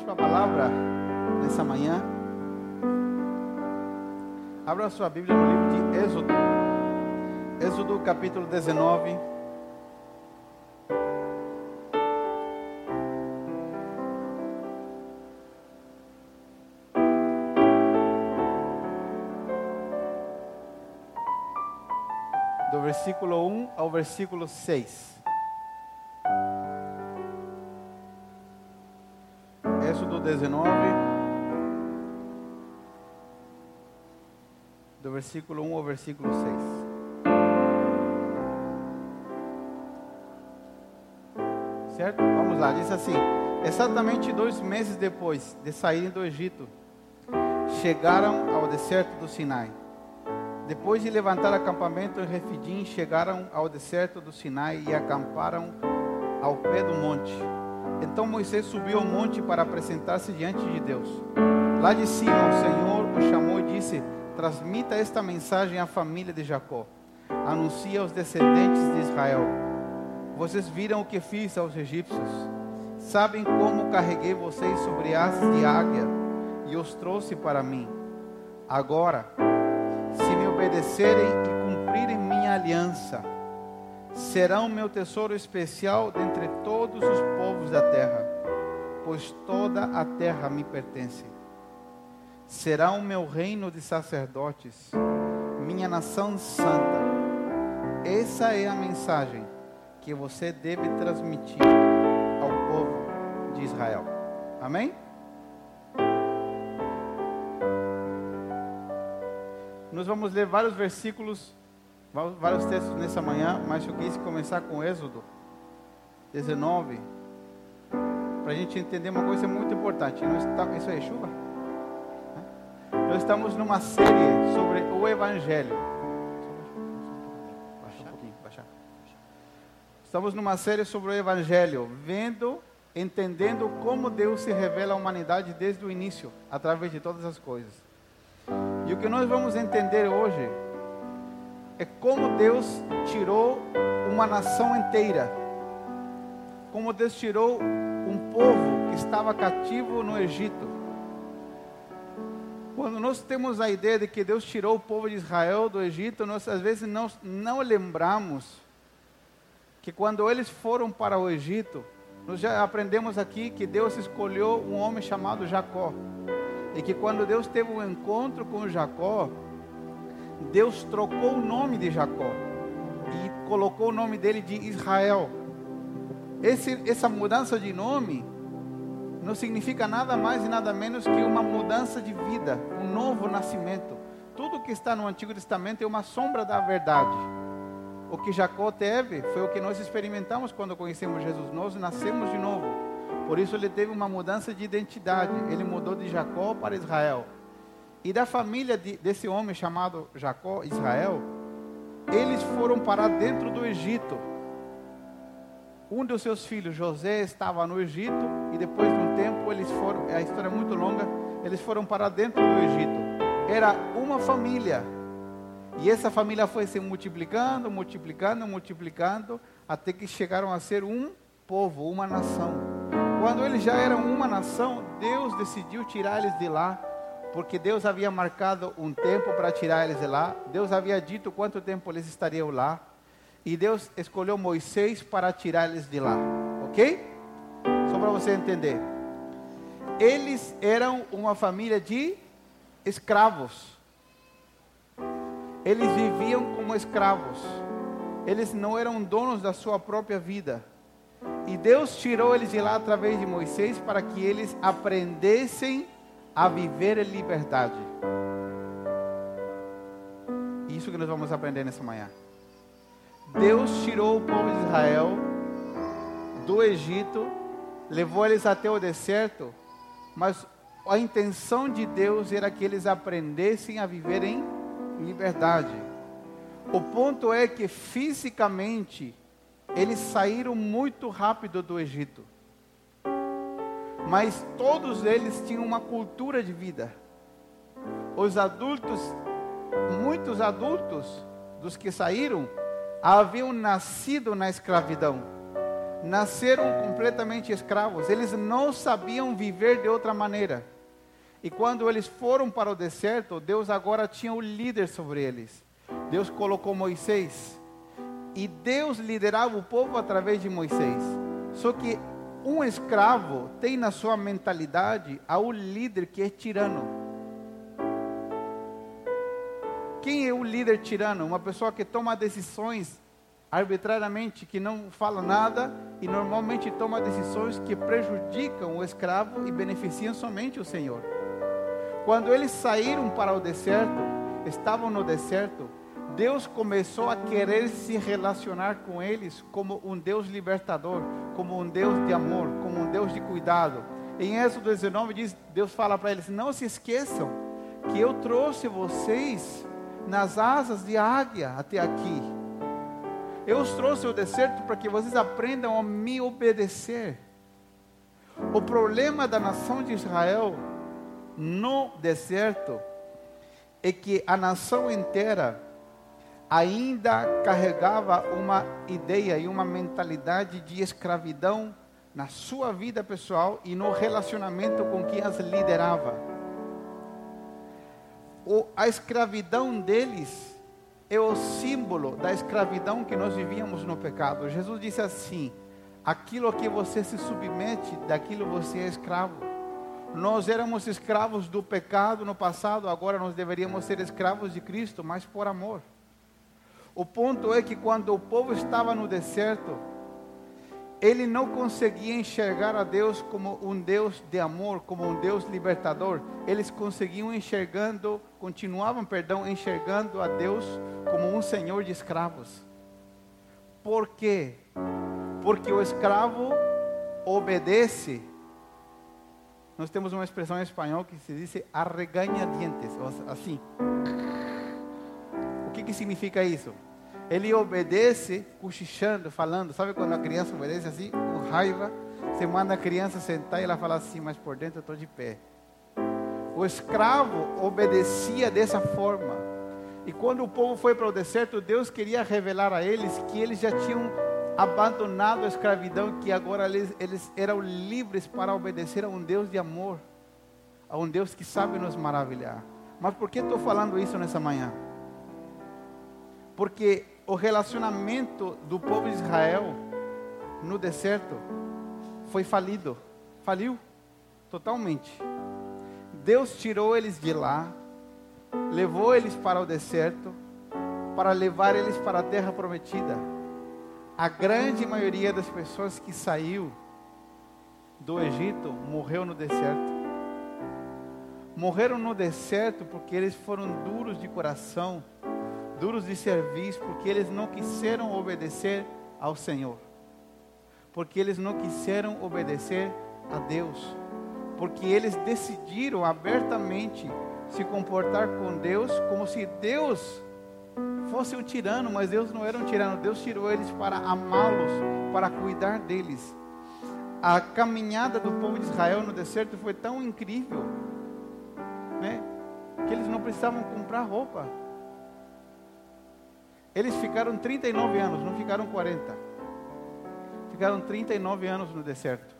Vamos para a palavra nessa manhã. Abra sua Bíblia no livro de Êxodo. Êxodo capítulo 19. Do versículo 1 ao versículo 6. Êxodo 19, do versículo 1 ao versículo 6. Certo? Vamos lá, diz assim: Exatamente dois meses depois de saírem do Egito, chegaram ao deserto do Sinai. Depois de levantar acampamento em Refidim, chegaram ao deserto do Sinai e acamparam ao pé do monte. Então Moisés subiu ao monte para apresentar-se diante de Deus. Lá de cima, o Senhor o chamou e disse: Transmita esta mensagem à família de Jacó. Anuncie aos descendentes de Israel: Vocês viram o que fiz aos egípcios. Sabem como carreguei vocês sobre asas de águia e os trouxe para mim. Agora, se me obedecerem e cumprirem minha aliança, serão meu tesouro especial dentre todos os povos da terra, pois toda a terra me pertence. Serão meu reino de sacerdotes, minha nação santa. Essa é a mensagem que você deve transmitir ao povo de Israel. Amém? Nós vamos ler vários versículos vários textos nessa manhã, mas eu quis começar com Êxodo 19, para a gente entender uma coisa muito importante. Isso é chuva? Nós estamos numa série sobre o Evangelho. Baixa um pouquinho, baixa. Estamos numa série sobre o Evangelho, vendo, entendendo como Deus se revela à humanidade desde o início, através de todas as coisas. E o que nós vamos entender hoje é como Deus tirou uma nação inteira. Como Deus tirou um povo que estava cativo no Egito. Quando nós temos a ideia de que Deus tirou o povo de Israel do Egito, nós às vezes não, não lembramos que quando eles foram para o Egito, nós já aprendemos aqui que Deus escolheu um homem chamado Jacó. E que quando Deus teve um encontro com Jacó, Deus trocou o nome de Jacó e colocou o nome dele de Israel. Esse, essa mudança de nome não significa nada mais e nada menos que uma mudança de vida, um novo nascimento. Tudo que está no Antigo Testamento é uma sombra da verdade. O que Jacó teve foi o que nós experimentamos quando conhecemos Jesus. Nós nascemos de novo. Por isso ele teve uma mudança de identidade. Ele mudou de Jacó para Israel. E da família de, desse homem chamado Jacó, Israel, eles foram parar dentro do Egito. Um dos seus filhos, José, estava no Egito e depois de um tempo eles foram, a história é muito longa, eles foram parar dentro do Egito. Era uma família. E essa família foi se multiplicando, multiplicando, multiplicando, até que chegaram a ser um povo, uma nação. Quando eles já eram uma nação, Deus decidiu tirar eles de lá porque Deus havia marcado um tempo para tirar eles de lá. Deus havia dito quanto tempo eles estariam lá. E Deus escolheu Moisés para tirar eles de lá. Ok? Só para você entender. Eles eram uma família de escravos. Eles viviam como escravos. Eles não eram donos da sua própria vida. E Deus tirou eles de lá através de Moisés para que eles aprendessem a viver em liberdade. Isso que nós vamos aprender nessa manhã. Deus tirou o povo de Israel do Egito, levou eles até o deserto, mas a intenção de Deus era que eles aprendessem a viver em liberdade. O ponto é que fisicamente eles saíram muito rápido do Egito mas todos eles tinham uma cultura de vida. Os adultos, muitos adultos dos que saíram, haviam nascido na escravidão. nasceram completamente escravos. Eles não sabiam viver de outra maneira. E quando eles foram para o deserto, Deus agora tinha o líder sobre eles. Deus colocou Moisés. E Deus liderava o povo através de Moisés. Só que um escravo tem na sua mentalidade ao líder que é tirano. Quem é o líder tirano? Uma pessoa que toma decisões arbitrariamente, que não fala nada e normalmente toma decisões que prejudicam o escravo e beneficiam somente o Senhor. Quando eles saíram para o deserto, estavam no deserto, Deus começou a querer se relacionar com eles como um Deus libertador, como um Deus de amor, como um Deus de cuidado. Em Êxodo 19 diz, Deus fala para eles: "Não se esqueçam que eu trouxe vocês nas asas de águia até aqui. Eu os trouxe ao deserto para que vocês aprendam a me obedecer. O problema da nação de Israel no deserto é que a nação inteira ainda carregava uma ideia e uma mentalidade de escravidão na sua vida pessoal e no relacionamento com quem as liderava. O, a escravidão deles é o símbolo da escravidão que nós vivíamos no pecado. Jesus disse assim: aquilo que você se submete, daquilo você é escravo. Nós éramos escravos do pecado no passado, agora nós deveríamos ser escravos de Cristo, mas por amor. O ponto é que quando o povo estava no deserto, ele não conseguia enxergar a Deus como um Deus de amor, como um Deus libertador. Eles conseguiam enxergando, continuavam, perdão, enxergando a Deus como um senhor de escravos. Por quê? Porque o escravo obedece. Nós temos uma expressão em espanhol que se diz arreganha dientes, assim. Que significa isso? Ele obedece cochichando, falando. Sabe quando a criança obedece assim, com raiva? Você manda a criança sentar e ela fala assim, mas por dentro eu estou de pé. O escravo obedecia dessa forma. E quando o povo foi para o deserto, Deus queria revelar a eles que eles já tinham abandonado a escravidão, que agora eles, eles eram livres para obedecer a um Deus de amor, a um Deus que sabe nos maravilhar. Mas por que estou falando isso nessa manhã? Porque o relacionamento do povo de Israel no deserto foi falido, faliu totalmente. Deus tirou eles de lá, levou eles para o deserto, para levar eles para a terra prometida. A grande maioria das pessoas que saiu do Egito morreu no deserto. Morreram no deserto porque eles foram duros de coração duros de serviço, porque eles não quiseram obedecer ao Senhor, porque eles não quiseram obedecer a Deus, porque eles decidiram abertamente se comportar com Deus como se Deus fosse um tirano, mas Deus não era um tirano, Deus tirou eles para amá-los, para cuidar deles. A caminhada do povo de Israel no deserto foi tão incrível, né, que eles não precisavam comprar roupa. Eles ficaram 39 anos, não ficaram 40. Ficaram 39 anos no deserto.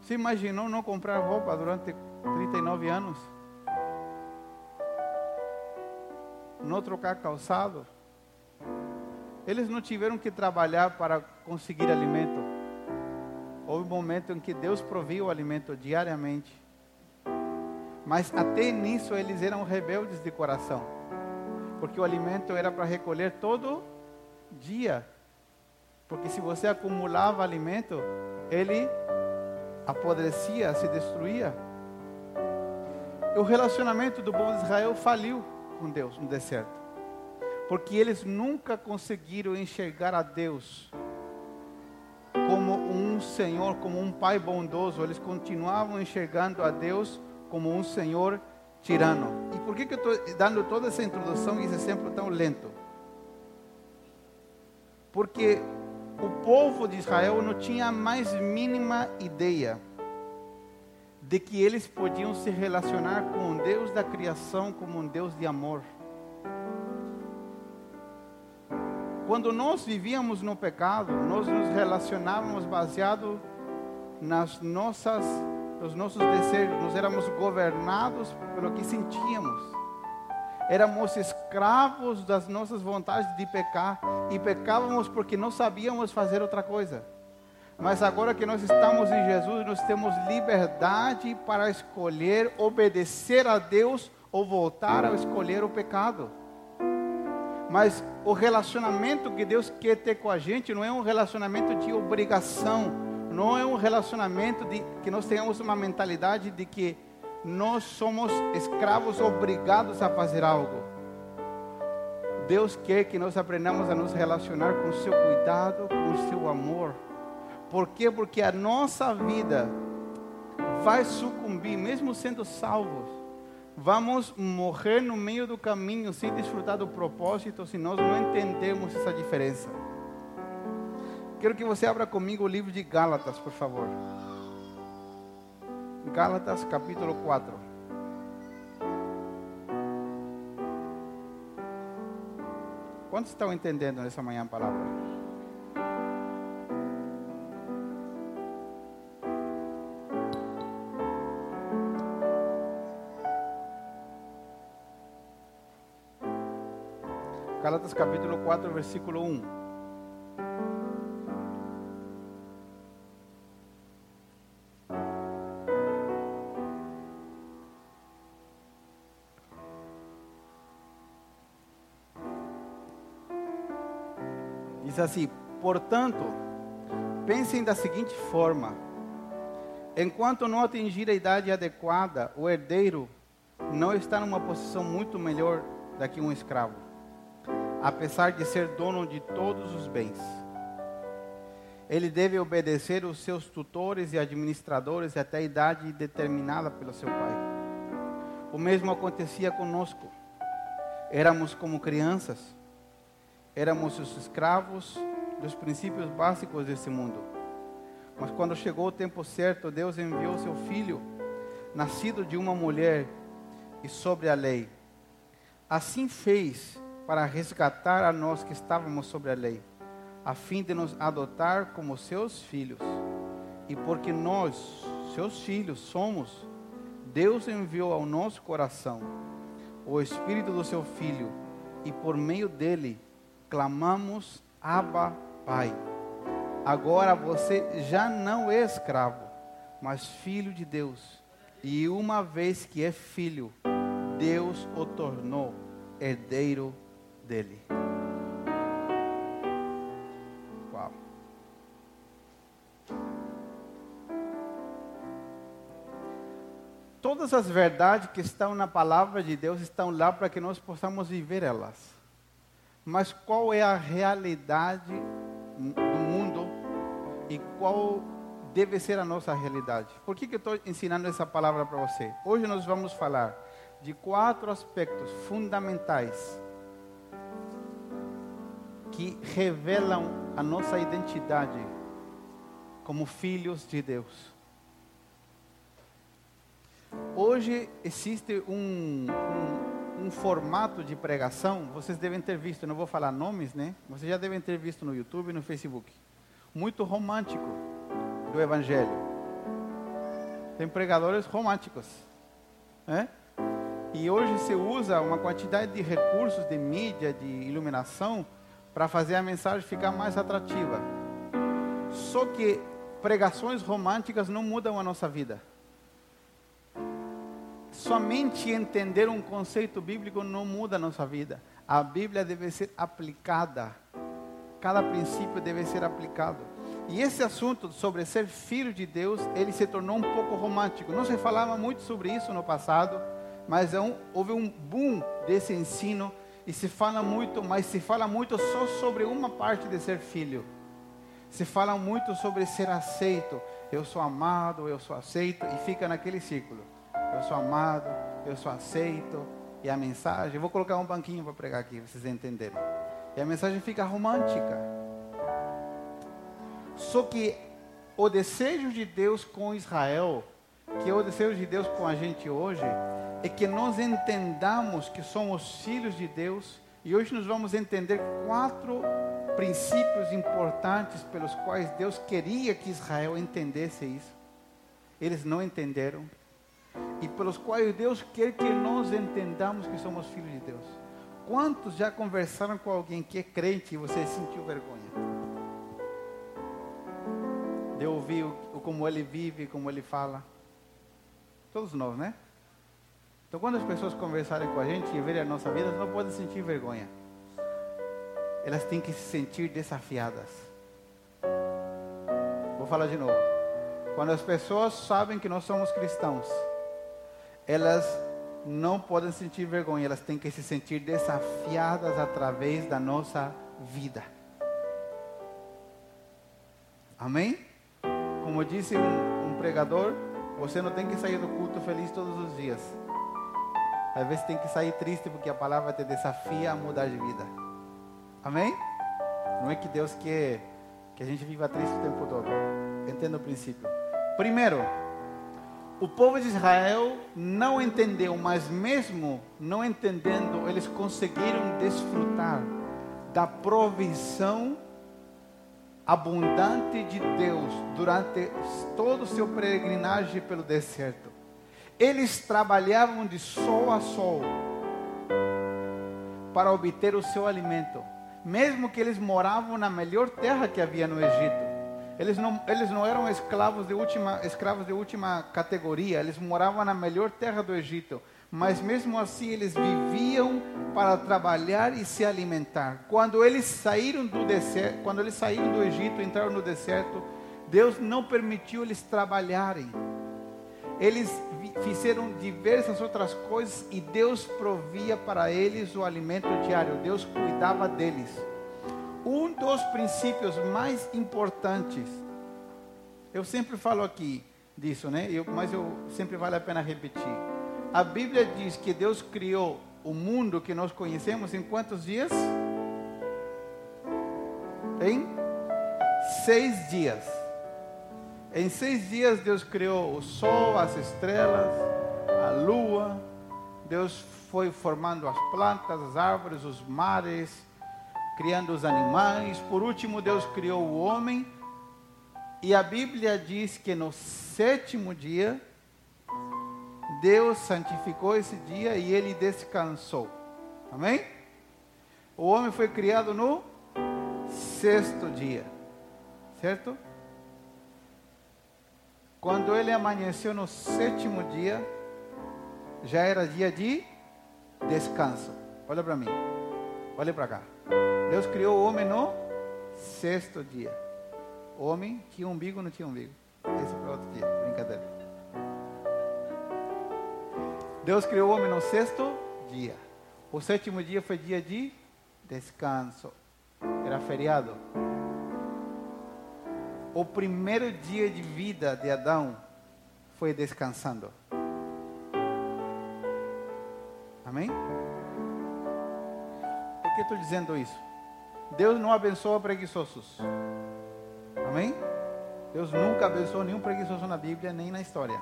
Você imaginou não comprar roupa durante 39 anos? Não trocar calçado? Eles não tiveram que trabalhar para conseguir alimento. Houve um momento em que Deus provia o alimento diariamente. Mas até nisso eles eram rebeldes de coração porque o alimento era para recolher todo dia. Porque se você acumulava alimento, ele apodrecia, se destruía. O relacionamento do povo de Israel faliu com Deus no deserto. Porque eles nunca conseguiram enxergar a Deus como um Senhor, como um Pai bondoso. Eles continuavam enxergando a Deus como um Senhor tirano. E por que, que eu estou dando toda essa introdução e esse exemplo tão lento? Porque o povo de Israel não tinha a mais mínima ideia de que eles podiam se relacionar com um Deus da criação como um Deus de amor. Quando nós vivíamos no pecado, nós nos relacionávamos baseado nas nossas, nos nossos desejos, nós éramos governados pelo que sentíamos. Éramos escravos das nossas vontades de pecar e pecávamos porque não sabíamos fazer outra coisa. Mas agora que nós estamos em Jesus, nós temos liberdade para escolher obedecer a Deus ou voltar a escolher o pecado. Mas o relacionamento que Deus quer ter com a gente não é um relacionamento de obrigação, não é um relacionamento de que nós tenhamos uma mentalidade de que nós somos escravos obrigados a fazer algo. Deus quer que nós aprendamos a nos relacionar com o seu cuidado, com o seu amor. Por quê? Porque a nossa vida vai sucumbir, mesmo sendo salvos vamos morrer no meio do caminho sem desfrutar do propósito se nós não entendemos essa diferença. Quero que você abra comigo o livro de Gálatas, por favor. Gálatas capítulo 4. Quantos estão entendendo nessa manhã a palavra? Gálatas capítulo 4, versículo 1. Diz assim: Portanto, pensem da seguinte forma: enquanto não atingir a idade adequada, o herdeiro não está numa posição muito melhor do que um escravo apesar de ser dono de todos os bens. Ele deve obedecer os seus tutores e administradores até a idade determinada pelo seu pai. O mesmo acontecia conosco. Éramos como crianças, éramos os escravos dos princípios básicos desse mundo. Mas quando chegou o tempo certo, Deus enviou seu filho, nascido de uma mulher e sobre a lei. Assim fez para resgatar a nós que estávamos sobre a lei, a fim de nos adotar como seus filhos. E porque nós, seus filhos, somos, Deus enviou ao nosso coração o Espírito do seu Filho, e por meio dele clamamos: Abba, Pai. Agora você já não é escravo, mas filho de Deus. E uma vez que é filho, Deus o tornou herdeiro dele. Uau. Todas as verdades que estão na palavra de Deus estão lá para que nós possamos viver elas. Mas qual é a realidade do mundo e qual deve ser a nossa realidade? Por que, que eu estou ensinando essa palavra para você? Hoje nós vamos falar de quatro aspectos fundamentais que revelam a nossa identidade como filhos de Deus. Hoje existe um, um, um, formato de pregação, vocês devem ter visto, não vou falar nomes, né? Vocês já devem ter visto no YouTube e no Facebook. Muito romântico do Evangelho. Tem pregadores românticos. Né? E hoje se usa uma quantidade de recursos de mídia, de iluminação, para fazer a mensagem ficar mais atrativa. Só que pregações românticas não mudam a nossa vida. Somente entender um conceito bíblico não muda a nossa vida. A Bíblia deve ser aplicada. Cada princípio deve ser aplicado. E esse assunto sobre ser filho de Deus, ele se tornou um pouco romântico. Não se falava muito sobre isso no passado, mas é um, houve um boom desse ensino e se fala muito, mas se fala muito só sobre uma parte de ser filho. Se fala muito sobre ser aceito. Eu sou amado, eu sou aceito, e fica naquele ciclo. Eu sou amado, eu sou aceito, e a mensagem, vou colocar um banquinho para pregar aqui, vocês entenderem. E a mensagem fica romântica. Só que o desejo de Deus com Israel, que é o desejo de Deus com a gente hoje, é que nós entendamos que somos filhos de Deus e hoje nós vamos entender quatro princípios importantes pelos quais Deus queria que Israel entendesse isso. Eles não entenderam. E pelos quais Deus quer que nós entendamos que somos filhos de Deus. Quantos já conversaram com alguém que é crente e você sentiu vergonha? De ouvir o, como ele vive, como ele fala. Todos nós, né? Então, quando as pessoas conversarem com a gente e verem a nossa vida, não podem sentir vergonha. Elas têm que se sentir desafiadas. Vou falar de novo. Quando as pessoas sabem que nós somos cristãos, elas não podem sentir vergonha, elas têm que se sentir desafiadas através da nossa vida. Amém? Como disse um, um pregador, você não tem que sair do culto feliz todos os dias. Às vezes tem que sair triste porque a palavra te desafia a mudar de vida. Amém? Não é que Deus quer que a gente viva triste o tempo todo. Entenda o princípio. Primeiro, o povo de Israel não entendeu, mas mesmo não entendendo, eles conseguiram desfrutar da provisão abundante de Deus durante todo o seu peregrinagem pelo deserto. Eles trabalhavam de sol a sol para obter o seu alimento, mesmo que eles moravam na melhor terra que havia no Egito. Eles não, eles não eram escravos de, última, escravos de última categoria, eles moravam na melhor terra do Egito. Mas mesmo assim eles viviam para trabalhar e se alimentar. Quando eles saíram do deserto, quando eles saíram do Egito, entraram no deserto, Deus não permitiu eles trabalharem eles fizeram diversas outras coisas e Deus provia para eles o alimento diário, Deus cuidava deles. Um dos princípios mais importantes, eu sempre falo aqui disso, né? Eu, mas eu sempre vale a pena repetir. A Bíblia diz que Deus criou o mundo que nós conhecemos em quantos dias? Em seis dias. Em seis dias Deus criou o sol, as estrelas, a lua. Deus foi formando as plantas, as árvores, os mares, criando os animais. Por último, Deus criou o homem. E a Bíblia diz que no sétimo dia, Deus santificou esse dia e ele descansou. Amém? O homem foi criado no sexto dia. Certo? Quando ele amanheceu no sétimo dia, já era dia de descanso. Olha para mim. Olha para cá. Deus criou o homem no sexto dia. Homem tinha umbigo ou não tinha umbigo? Esse foi outro dia. Brincadeira. Deus criou o homem no sexto dia. O sétimo dia foi dia de descanso. Era feriado o primeiro dia de vida de Adão foi descansando. Amém? Por que estou dizendo isso? Deus não abençoa preguiçosos. Amém? Deus nunca abençoou nenhum preguiçoso na Bíblia, nem na história.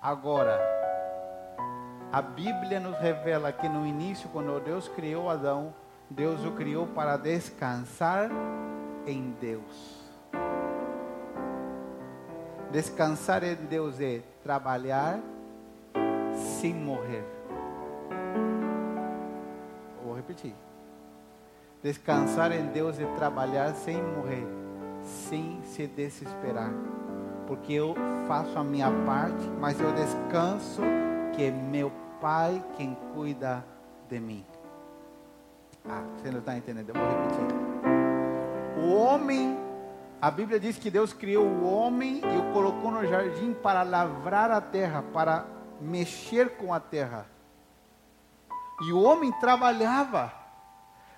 Agora, a Bíblia nos revela que no início, quando Deus criou Adão, Deus o criou para descansar em Deus. Descansar em Deus é trabalhar sem morrer. Vou repetir. Descansar em Deus é trabalhar sem morrer, sem se desesperar. Porque eu faço a minha parte, mas eu descanso que é meu Pai quem cuida de mim. Ah, você não está entendendo? Eu vou repetir. O homem, a Bíblia diz que Deus criou o homem e o colocou no jardim para lavrar a terra, para mexer com a terra. E o homem trabalhava,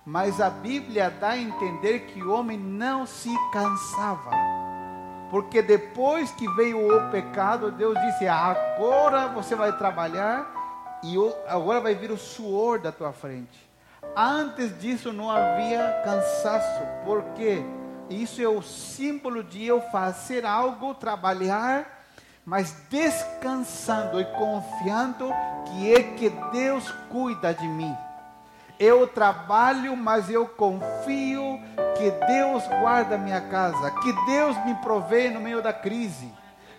mas a Bíblia dá a entender que o homem não se cansava. Porque depois que veio o pecado, Deus disse: agora você vai trabalhar e agora vai vir o suor da tua frente. Antes disso não havia cansaço, porque isso é o símbolo de eu fazer algo, trabalhar, mas descansando e confiando que é que Deus cuida de mim. Eu trabalho, mas eu confio que Deus guarda minha casa, que Deus me provê no meio da crise,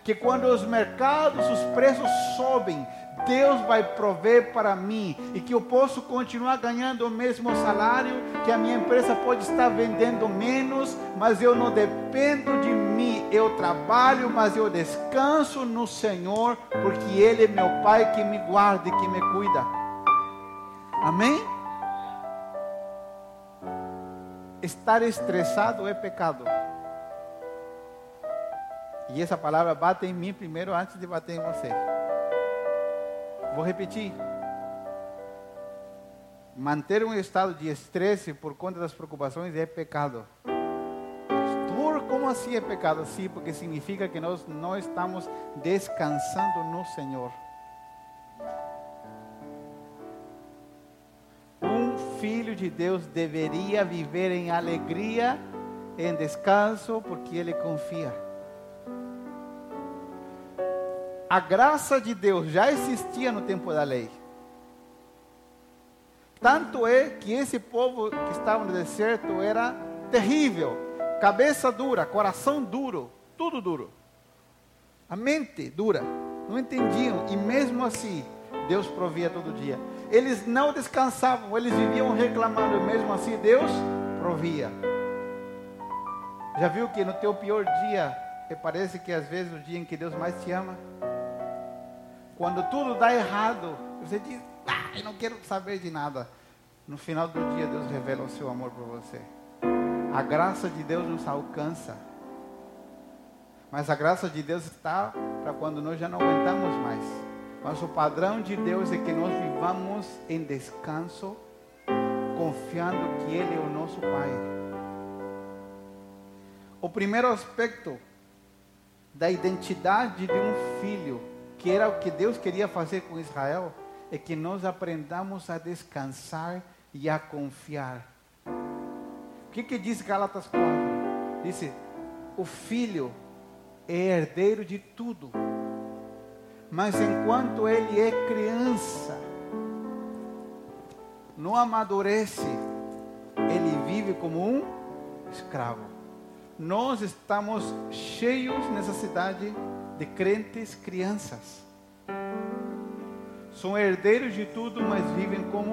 que quando os mercados, os preços sobem, Deus vai prover para mim e que eu posso continuar ganhando o mesmo salário, que a minha empresa pode estar vendendo menos, mas eu não dependo de mim. Eu trabalho, mas eu descanso no Senhor, porque Ele é meu Pai que me guarda e que me cuida. Amém? Estar estressado é pecado. E essa palavra bate em mim primeiro antes de bater em você. Vou repetir. Manter um estado de estresse por conta das preocupações é pecado. Pastor, como assim é pecado? Sim, porque significa que nós não estamos descansando no Senhor. Filho de Deus deveria viver em alegria, em descanso, porque ele confia a graça de Deus já existia no tempo da lei. Tanto é que esse povo que estava no deserto era terrível, cabeça dura, coração duro, tudo duro. A mente dura, não entendiam e mesmo assim Deus provia todo dia. Eles não descansavam, eles viviam reclamando, mesmo assim Deus provia. Já viu que no teu pior dia, parece que às vezes o dia em que Deus mais te ama, quando tudo dá errado, você diz, ah, eu não quero saber de nada. No final do dia, Deus revela o seu amor por você. A graça de Deus nos alcança. Mas a graça de Deus está para quando nós já não aguentamos mais. Mas o padrão de Deus é que nós vivamos em descanso, confiando que Ele é o nosso Pai. O primeiro aspecto da identidade de um filho que era o que Deus queria fazer com Israel, é que nós aprendamos a descansar e a confiar. O que, que diz Gálatas 4? Diz: o filho é herdeiro de tudo, mas enquanto ele é criança, não amadurece, ele vive como um escravo. Nós estamos cheios nessa cidade de crentes crianças. São herdeiros de tudo, mas vivem como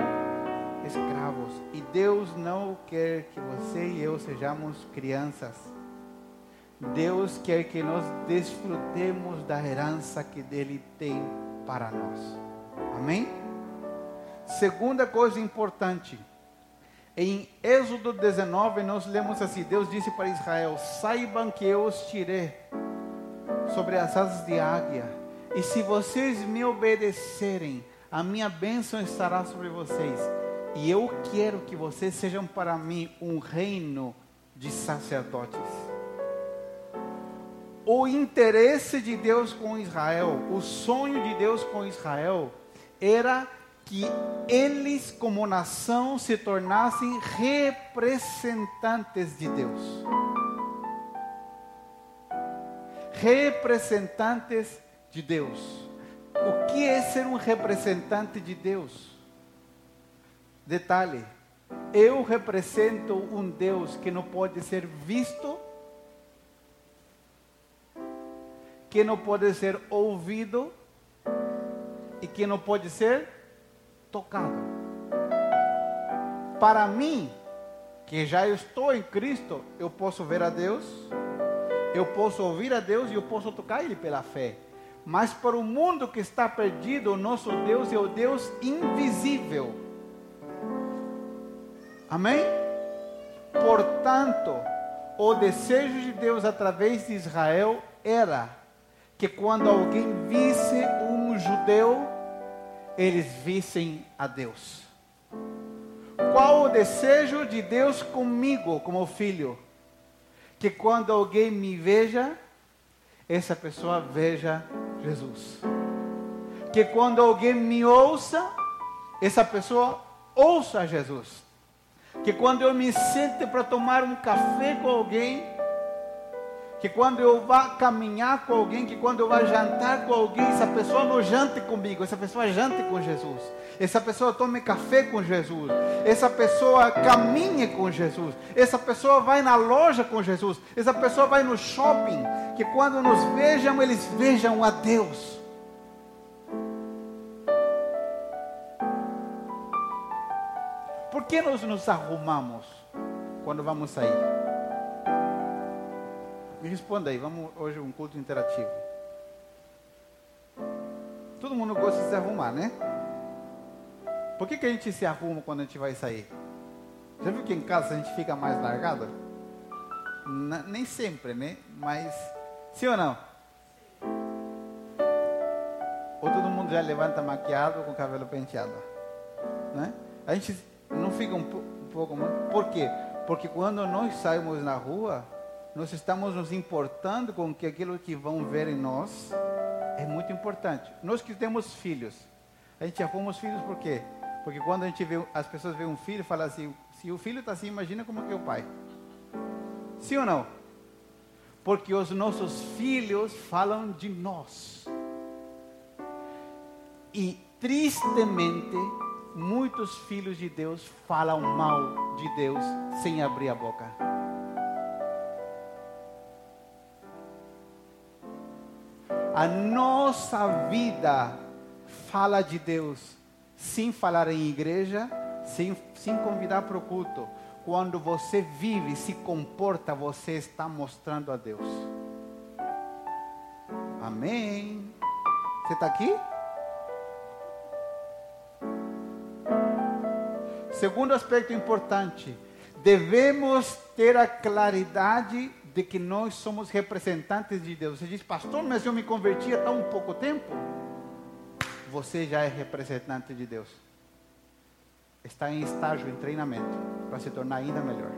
escravos. E Deus não quer que você e eu sejamos crianças. Deus quer que nós desfrutemos da herança que dele tem para nós. Amém? Segunda coisa importante. Em Êxodo 19, nós lemos assim: Deus disse para Israel: Saibam que eu os tirei sobre as asas de águia. E se vocês me obedecerem, a minha bênção estará sobre vocês. E eu quero que vocês sejam para mim um reino de sacerdotes. O interesse de Deus com Israel, o sonho de Deus com Israel, era que eles, como nação, se tornassem representantes de Deus representantes de Deus. O que é ser um representante de Deus? Detalhe: eu represento um Deus que não pode ser visto, que não pode ser ouvido e que não pode ser tocado. Para mim, que já estou em Cristo, eu posso ver a Deus eu posso ouvir a Deus e eu posso tocar Ele pela fé. Mas para o mundo que está perdido, o nosso Deus é o Deus invisível. Amém? Portanto, o desejo de Deus através de Israel era que quando alguém visse um judeu, eles vissem a Deus. Qual o desejo de Deus comigo, como filho? que quando alguém me veja, essa pessoa veja Jesus. Que quando alguém me ouça, essa pessoa ouça Jesus. Que quando eu me sente para tomar um café com alguém, que quando eu vá caminhar com alguém, que quando eu vá jantar com alguém, essa pessoa não jante comigo, essa pessoa jante com Jesus. Essa pessoa tome café com Jesus. Essa pessoa caminhe com Jesus. Essa pessoa vai na loja com Jesus. Essa pessoa vai no shopping. Que quando nos vejam, eles vejam a Deus. Por que nós nos arrumamos quando vamos sair? Me responda aí, vamos hoje um culto interativo. Todo mundo gosta de se arrumar, né? Por que, que a gente se arruma quando a gente vai sair? Já viu que em casa a gente fica mais largado? Nem sempre, né? Mas, sim ou não? Ou todo mundo já levanta maquiado com o cabelo penteado? Né? A gente não fica um, um pouco. Por quê? Porque quando nós saímos na rua, nós estamos nos importando com que aquilo que vão ver em nós é muito importante. Nós que temos filhos, a gente arruma os filhos por quê? Porque quando a gente vê, as pessoas veem um filho, fala assim, se o filho está assim, imagina como que é o pai. Sim ou não? Porque os nossos filhos falam de nós. E tristemente, muitos filhos de Deus falam mal de Deus sem abrir a boca. A nossa vida fala de Deus, sem falar em igreja, sem, sem convidar para o culto. Quando você vive, se comporta, você está mostrando a Deus. Amém. Você está aqui? Segundo aspecto importante, devemos ter a claridade de que nós somos representantes de Deus. Você diz, pastor, mas eu me converti há tão pouco tempo. Você já é representante de Deus. Está em estágio, em treinamento, para se tornar ainda melhor.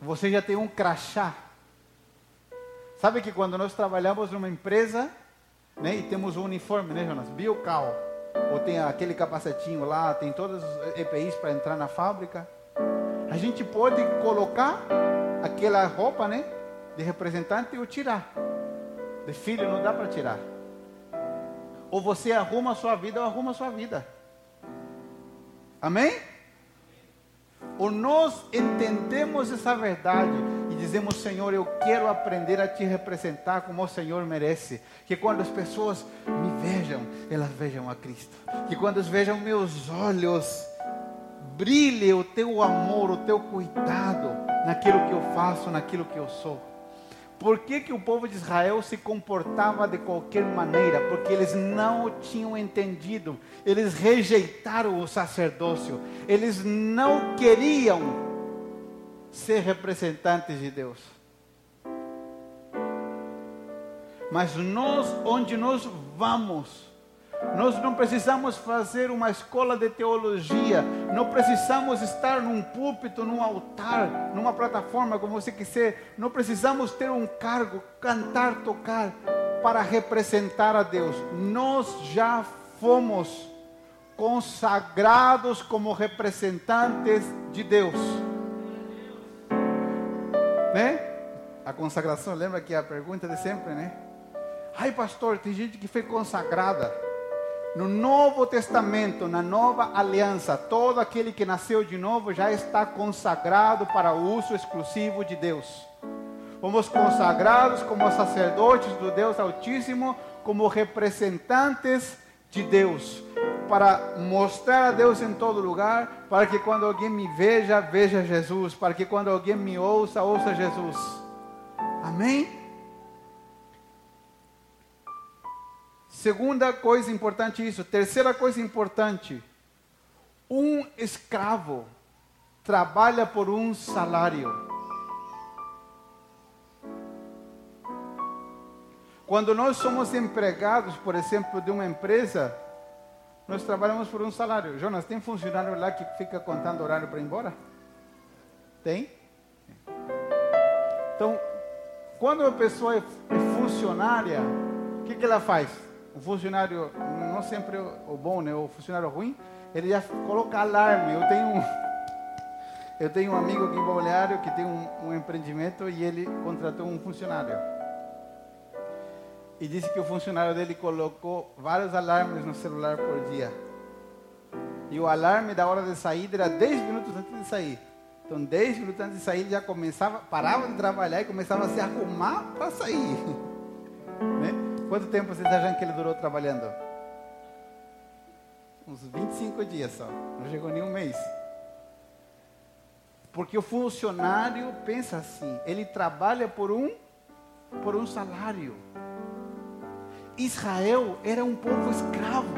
Você já tem um crachá. Sabe que quando nós trabalhamos numa empresa, né, e temos um uniforme, né, Jonas? Biocal. Ou tem aquele capacetinho lá, tem todos os EPIs para entrar na fábrica. A gente pode colocar aquela roupa, né? De representante ou tirar. De filho não dá para tirar. Ou você arruma a sua vida ou arruma a sua vida. Amém? Ou nós entendemos essa verdade e dizemos, Senhor, eu quero aprender a te representar como o Senhor merece. Que quando as pessoas me vejam, elas vejam a Cristo. Que quando vejam meus olhos, brilhe o teu amor, o teu cuidado naquilo que eu faço, naquilo que eu sou. Por que, que o povo de Israel se comportava de qualquer maneira? Porque eles não tinham entendido, eles rejeitaram o sacerdócio, eles não queriam ser representantes de Deus. Mas nós, onde nós vamos, nós não precisamos fazer uma escola de teologia, não precisamos estar num púlpito, num altar, numa plataforma, como você quiser, não precisamos ter um cargo, cantar, tocar, para representar a Deus. Nós já fomos consagrados como representantes de Deus. Né? A consagração, lembra que é a pergunta de sempre, né? Ai, pastor, tem gente que foi consagrada. No Novo Testamento, na nova aliança, todo aquele que nasceu de novo já está consagrado para o uso exclusivo de Deus. Fomos consagrados como sacerdotes do Deus Altíssimo, como representantes de Deus, para mostrar a Deus em todo lugar, para que quando alguém me veja, veja Jesus, para que quando alguém me ouça, ouça Jesus. Amém? Segunda coisa importante isso. Terceira coisa importante. Um escravo trabalha por um salário. Quando nós somos empregados, por exemplo, de uma empresa, nós trabalhamos por um salário. Jonas, tem funcionário lá que fica contando horário para ir embora? Tem? Então, quando a pessoa é funcionária, o que, que ela faz? O funcionário, não sempre o bom, né? O funcionário ruim, ele já coloca alarme. Eu tenho um, Eu tenho um amigo aqui em Balneário que tem um, um empreendimento e ele contratou um funcionário. E disse que o funcionário dele colocou vários alarmes no celular por dia. E o alarme da hora de saída era 10 minutos antes de sair. Então, 10 minutos antes de sair, já começava, parava de trabalhar e começava a se arrumar para sair. né? Quanto tempo vocês acham que ele durou trabalhando? Uns 25 dias só. Não chegou nem um mês. Porque o funcionário pensa assim, ele trabalha por um por um salário. Israel era um povo escravo.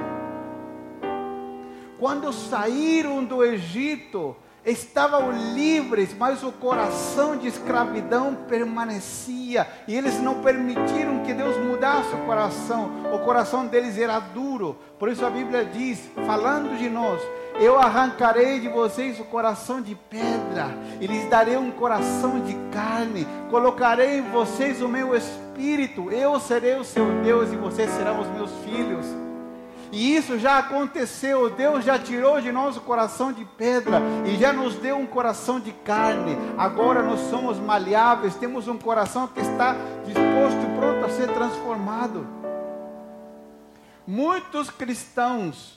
Quando saíram do Egito, estavam livres, mas o coração de escravidão permanecia, e eles não permitiram que Deus mudasse o coração, o coração deles era duro, por isso a Bíblia diz, falando de nós, eu arrancarei de vocês o coração de pedra, e lhes darei um coração de carne, colocarei em vocês o meu espírito, eu serei o seu Deus e vocês serão os meus filhos. E isso já aconteceu. Deus já tirou de nós o coração de pedra e já nos deu um coração de carne. Agora nós somos maleáveis, temos um coração que está disposto e pronto a ser transformado. Muitos cristãos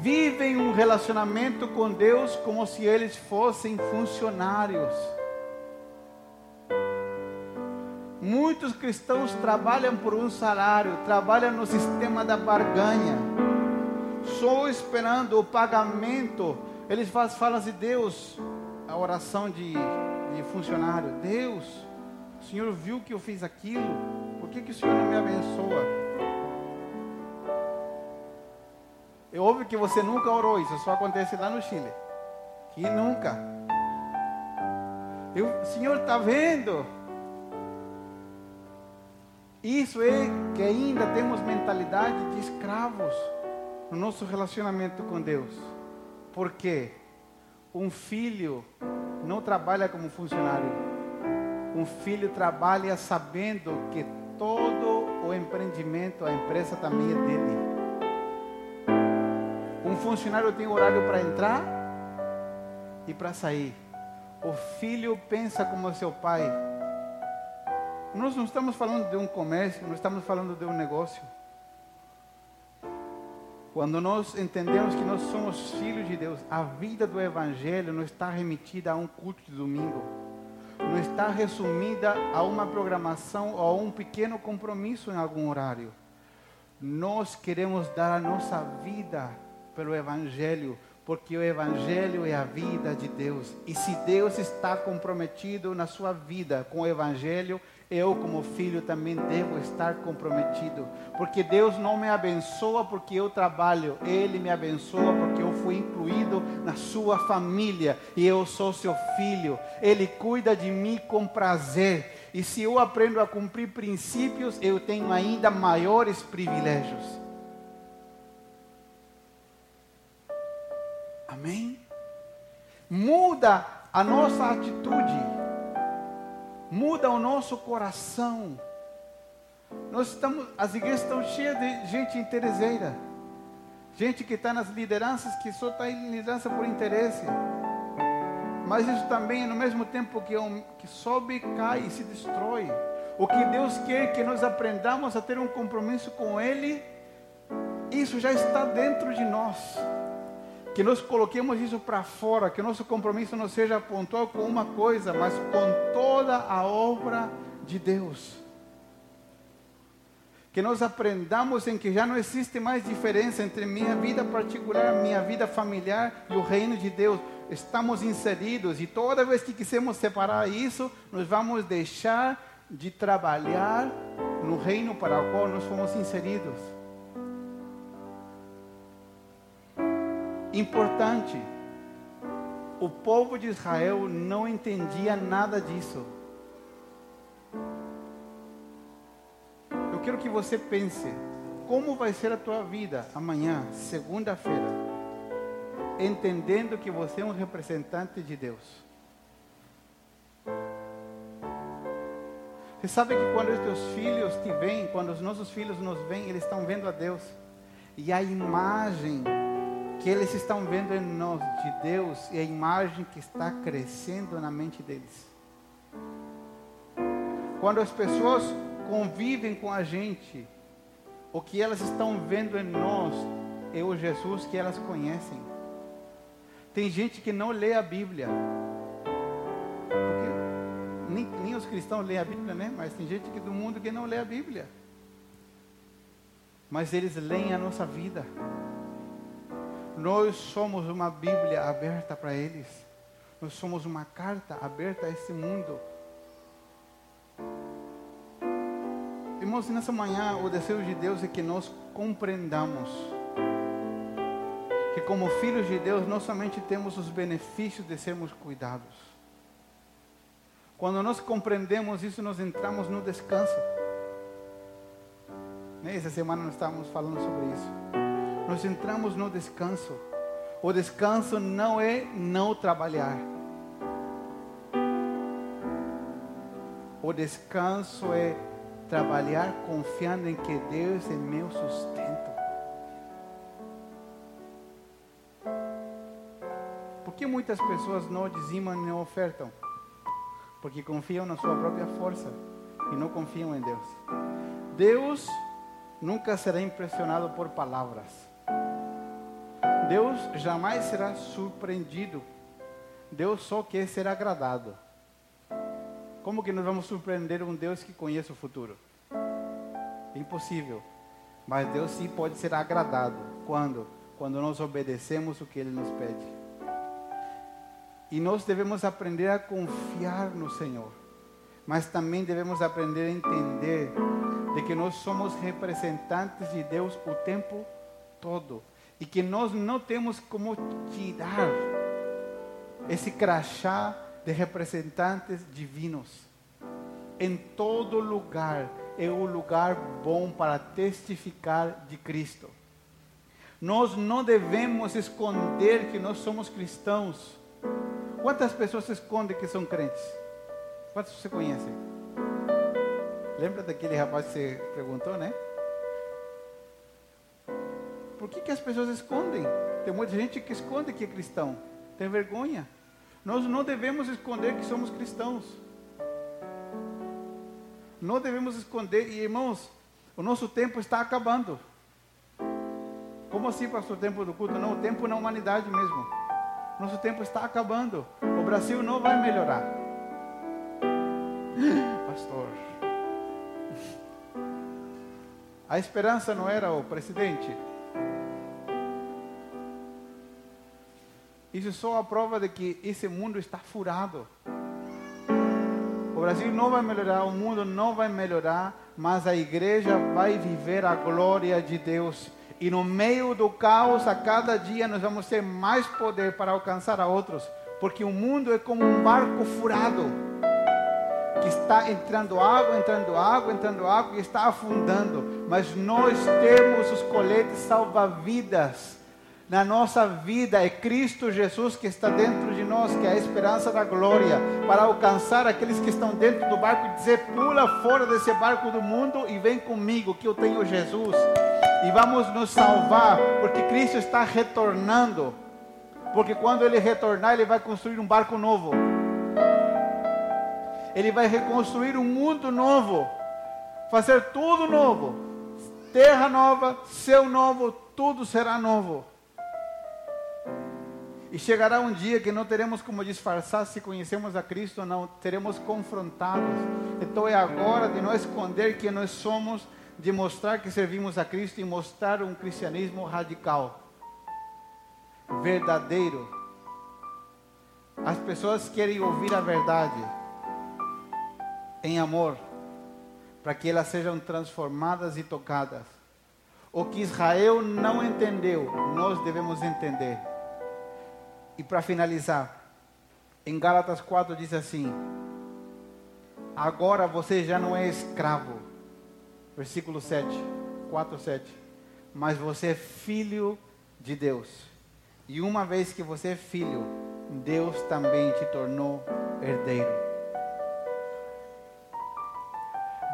vivem um relacionamento com Deus como se eles fossem funcionários. Muitos cristãos trabalham por um salário, trabalham no sistema da barganha, só esperando o pagamento. Eles falam assim: Deus, a oração de, de funcionário: Deus, o Senhor viu que eu fiz aquilo, por que, que o Senhor não me abençoa? É óbvio que você nunca orou isso, só acontece lá no Chile. Que nunca. Eu, Senhor está vendo? Isso é que ainda temos mentalidade de escravos no nosso relacionamento com Deus. Porque um filho não trabalha como funcionário. Um filho trabalha sabendo que todo o empreendimento, a empresa também é dele. Um funcionário tem horário para entrar e para sair. O filho pensa como seu pai. Nós não estamos falando de um comércio, não estamos falando de um negócio. Quando nós entendemos que nós somos filhos de Deus, a vida do Evangelho não está remetida a um culto de domingo, não está resumida a uma programação ou a um pequeno compromisso em algum horário. Nós queremos dar a nossa vida pelo Evangelho, porque o Evangelho é a vida de Deus. E se Deus está comprometido na sua vida com o Evangelho, eu, como filho, também devo estar comprometido. Porque Deus não me abençoa porque eu trabalho, Ele me abençoa porque eu fui incluído na sua família e eu sou seu filho. Ele cuida de mim com prazer. E se eu aprendo a cumprir princípios, eu tenho ainda maiores privilégios. Amém? Muda a nossa atitude, muda o nosso coração. Nós estamos, as igrejas estão cheias de gente interesseira, gente que está nas lideranças que só está em liderança por interesse. Mas isso também, no mesmo tempo que, que sobe, cai e se destrói. O que Deus quer que nós aprendamos a ter um compromisso com Ele, isso já está dentro de nós que nós coloquemos isso para fora, que nosso compromisso não seja pontual com uma coisa, mas com toda a obra de Deus. Que nós aprendamos em que já não existe mais diferença entre minha vida particular, minha vida familiar e o reino de Deus. Estamos inseridos e toda vez que quisermos separar isso, nós vamos deixar de trabalhar no reino para o qual nós fomos inseridos. Importante, o povo de Israel não entendia nada disso. Eu quero que você pense: como vai ser a tua vida amanhã, segunda-feira, entendendo que você é um representante de Deus? Você sabe que quando os teus filhos te veem, quando os nossos filhos nos veem, eles estão vendo a Deus. E a imagem que eles estão vendo em nós de Deus e a imagem que está crescendo na mente deles. Quando as pessoas convivem com a gente, o que elas estão vendo em nós é o Jesus que elas conhecem. Tem gente que não lê a Bíblia. Nem, nem os cristãos lêem a Bíblia, né? Mas tem gente que do mundo que não lê a Bíblia. Mas eles leem a nossa vida. Nós somos uma Bíblia aberta para eles. Nós somos uma carta aberta a esse mundo. Irmãos, nessa manhã o desejo de Deus é que nós compreendamos que como filhos de Deus não somente temos os benefícios de sermos cuidados. Quando nós compreendemos isso, nós entramos no descanso. Essa semana nós estávamos falando sobre isso nós entramos no descanso. O descanso não é não trabalhar. O descanso é trabalhar confiando em que Deus é meu sustento. Por que muitas pessoas não dizimam não ofertam? Porque confiam na sua própria força e não confiam em Deus. Deus nunca será impressionado por palavras. Deus jamais será surpreendido. Deus só quer ser agradado. Como que nós vamos surpreender um Deus que conhece o futuro? Impossível. Mas Deus sim pode ser agradado. Quando? Quando nós obedecemos o que Ele nos pede. E nós devemos aprender a confiar no Senhor. Mas também devemos aprender a entender de que nós somos representantes de Deus o tempo todo e que nós não temos como tirar esse crachá de representantes divinos. Em todo lugar é um lugar bom para testificar de Cristo. Nós não devemos esconder que nós somos cristãos. Quantas pessoas escondem que são crentes? Quantos você conhece? Lembra daquele rapaz que você perguntou, né? Por que, que as pessoas escondem? Tem muita gente que esconde que é cristão. Tem vergonha. Nós não devemos esconder que somos cristãos. Não devemos esconder. E irmãos, o nosso tempo está acabando. Como assim, pastor, o tempo do culto? Não, o tempo na humanidade mesmo. Nosso tempo está acabando. O Brasil não vai melhorar. Pastor. A esperança não era o presidente. Isso é só a prova de que esse mundo está furado. O Brasil não vai melhorar, o mundo não vai melhorar, mas a igreja vai viver a glória de Deus. E no meio do caos, a cada dia nós vamos ter mais poder para alcançar a outros, porque o mundo é como um barco furado que está entrando água, entrando água, entrando água e está afundando. Mas nós temos os coletes salva-vidas na nossa vida é Cristo Jesus que está dentro de nós, que é a esperança da glória, para alcançar aqueles que estão dentro do barco e dizer: pula fora desse barco do mundo e vem comigo, que eu tenho Jesus. E vamos nos salvar, porque Cristo está retornando. Porque quando ele retornar, ele vai construir um barco novo. Ele vai reconstruir um mundo novo, fazer tudo novo, terra nova, céu novo, tudo será novo. E chegará um dia que não teremos como disfarçar se conhecemos a Cristo ou não, teremos confrontados. Então é agora de não esconder que nós somos, de mostrar que servimos a Cristo e mostrar um cristianismo radical, verdadeiro. As pessoas querem ouvir a verdade em amor, para que elas sejam transformadas e tocadas. O que Israel não entendeu, nós devemos entender. E para finalizar, em Gálatas 4 diz assim: Agora você já não é escravo. Versículo 7, 4, 7. Mas você é filho de Deus. E uma vez que você é filho, Deus também te tornou herdeiro.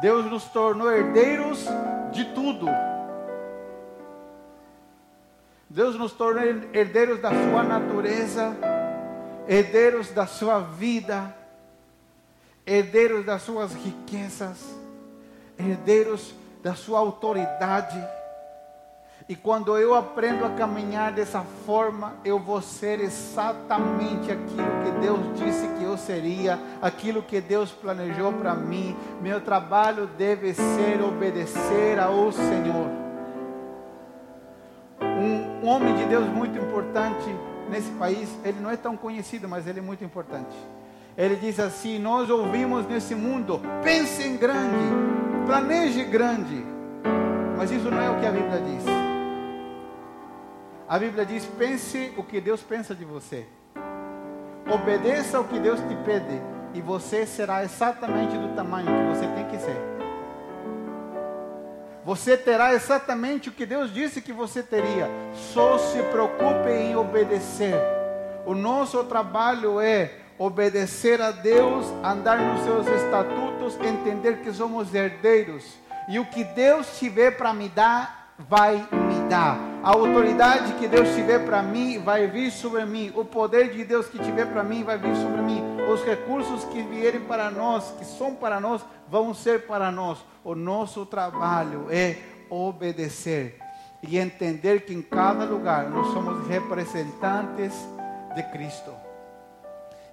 Deus nos tornou herdeiros de tudo Deus nos torna herdeiros da sua natureza, herdeiros da sua vida, herdeiros das suas riquezas, herdeiros da sua autoridade. E quando eu aprendo a caminhar dessa forma, eu vou ser exatamente aquilo que Deus disse que eu seria, aquilo que Deus planejou para mim. Meu trabalho deve ser obedecer ao Senhor. Um homem de Deus muito importante nesse país, ele não é tão conhecido, mas ele é muito importante. Ele diz assim: Nós ouvimos nesse mundo, pense em grande, planeje grande, mas isso não é o que a Bíblia diz. A Bíblia diz: pense o que Deus pensa de você. Obedeça o que Deus te pede. E você será exatamente do tamanho que você tem que ser. Você terá exatamente o que Deus disse que você teria. Só se preocupe em obedecer. O nosso trabalho é obedecer a Deus, andar nos seus estatutos, entender que somos herdeiros. E o que Deus tiver para me dar, vai me dar. A autoridade que Deus tiver para mim vai vir sobre mim. O poder de Deus que tiver para mim vai vir sobre mim. Os recursos que vierem para nós, que são para nós, vão ser para nós. O nosso trabalho é obedecer e entender que em cada lugar nós somos representantes de Cristo.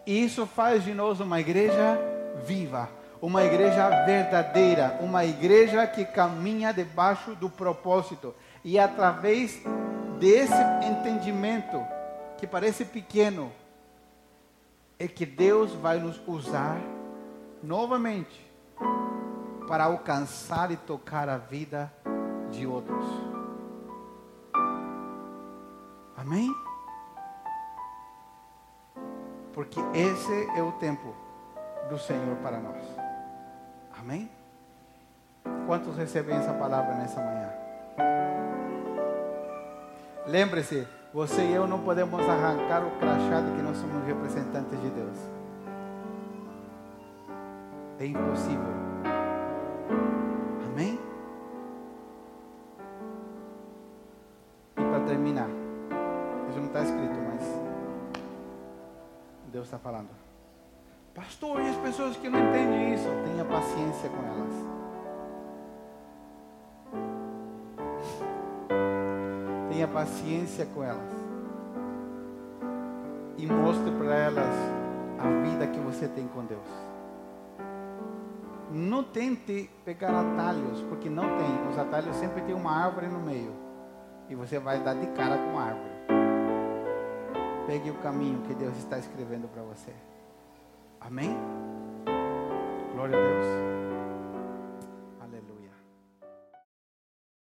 E isso faz de nós uma igreja viva, uma igreja verdadeira, uma igreja que caminha debaixo do propósito. E através desse entendimento, que parece pequeno, é que Deus vai nos usar novamente para alcançar e tocar a vida de outros. Amém? Porque esse é o tempo do Senhor para nós. Amém? Quantos recebem essa palavra nessa manhã? Lembre-se, você e eu não podemos arrancar o crachá de que nós somos representantes de Deus. É impossível. Amém? E para terminar, isso não está escrito, mas Deus está falando. Pastor, e as pessoas que não entendem isso? Tenha paciência com elas. Tenha paciência com elas e mostre para elas a vida que você tem com Deus. Não tente pegar atalhos, porque não tem. Os atalhos sempre tem uma árvore no meio e você vai dar de cara com a árvore. Pegue o caminho que Deus está escrevendo para você. Amém? Glória a Deus.